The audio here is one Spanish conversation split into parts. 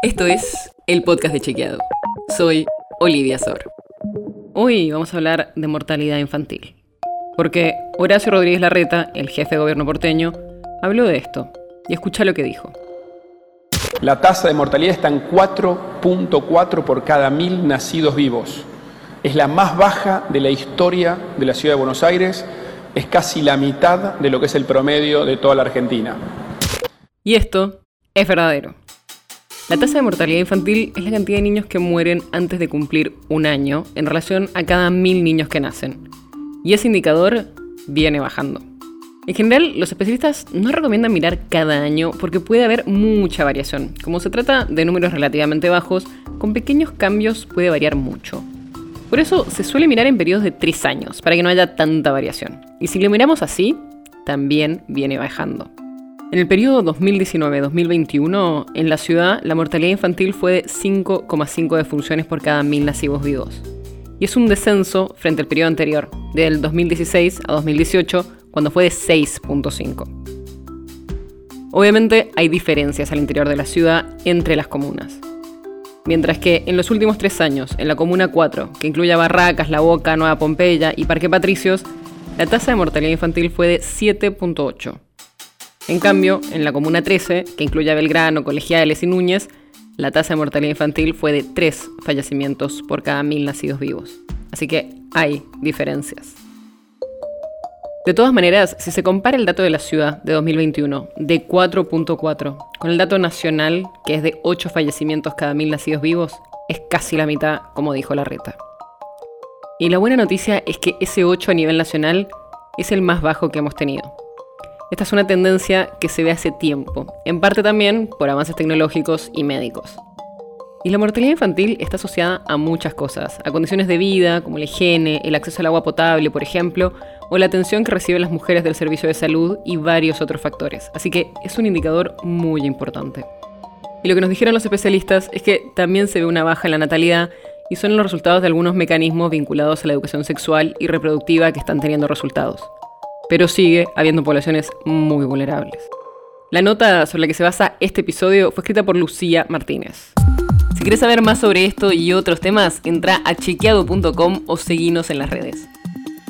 Esto es el podcast de Chequeado. Soy Olivia Sor. Hoy vamos a hablar de mortalidad infantil. Porque Horacio Rodríguez Larreta, el jefe de gobierno porteño, habló de esto. Y escucha lo que dijo. La tasa de mortalidad está en 4.4 por cada mil nacidos vivos. Es la más baja de la historia de la ciudad de Buenos Aires. Es casi la mitad de lo que es el promedio de toda la Argentina. Y esto es verdadero. La tasa de mortalidad infantil es la cantidad de niños que mueren antes de cumplir un año en relación a cada mil niños que nacen. Y ese indicador viene bajando. En general, los especialistas no recomiendan mirar cada año porque puede haber mucha variación. Como se trata de números relativamente bajos, con pequeños cambios puede variar mucho. Por eso se suele mirar en periodos de 3 años, para que no haya tanta variación. Y si lo miramos así, también viene bajando. En el periodo 2019-2021, en la ciudad, la mortalidad infantil fue de 5,5 defunciones por cada mil nacidos vivos. Y es un descenso frente al periodo anterior, del 2016 a 2018, cuando fue de 6,5. Obviamente hay diferencias al interior de la ciudad entre las comunas. Mientras que en los últimos tres años, en la Comuna 4, que incluye Barracas, La Boca, Nueva Pompeya y Parque Patricios, la tasa de mortalidad infantil fue de 7.8 en cambio, en la Comuna 13, que incluye a Belgrano, Colegiales y Núñez, la tasa de mortalidad infantil fue de 3 fallecimientos por cada mil nacidos vivos. Así que hay diferencias. De todas maneras, si se compara el dato de la ciudad de 2021 de 4.4 con el dato nacional, que es de 8 fallecimientos cada mil nacidos vivos, es casi la mitad, como dijo la reta. Y la buena noticia es que ese 8 a nivel nacional es el más bajo que hemos tenido. Esta es una tendencia que se ve hace tiempo, en parte también por avances tecnológicos y médicos. Y la mortalidad infantil está asociada a muchas cosas, a condiciones de vida como la higiene, el acceso al agua potable, por ejemplo, o la atención que reciben las mujeres del servicio de salud y varios otros factores. Así que es un indicador muy importante. Y lo que nos dijeron los especialistas es que también se ve una baja en la natalidad y son los resultados de algunos mecanismos vinculados a la educación sexual y reproductiva que están teniendo resultados pero sigue habiendo poblaciones muy vulnerables. La nota sobre la que se basa este episodio fue escrita por Lucía Martínez. Si quieres saber más sobre esto y otros temas, entra a chequeado.com o seguinos en las redes.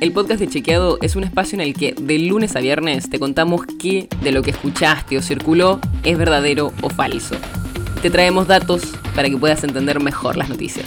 El podcast de Chequeado es un espacio en el que de lunes a viernes te contamos qué de lo que escuchaste o circuló es verdadero o falso. Te traemos datos para que puedas entender mejor las noticias.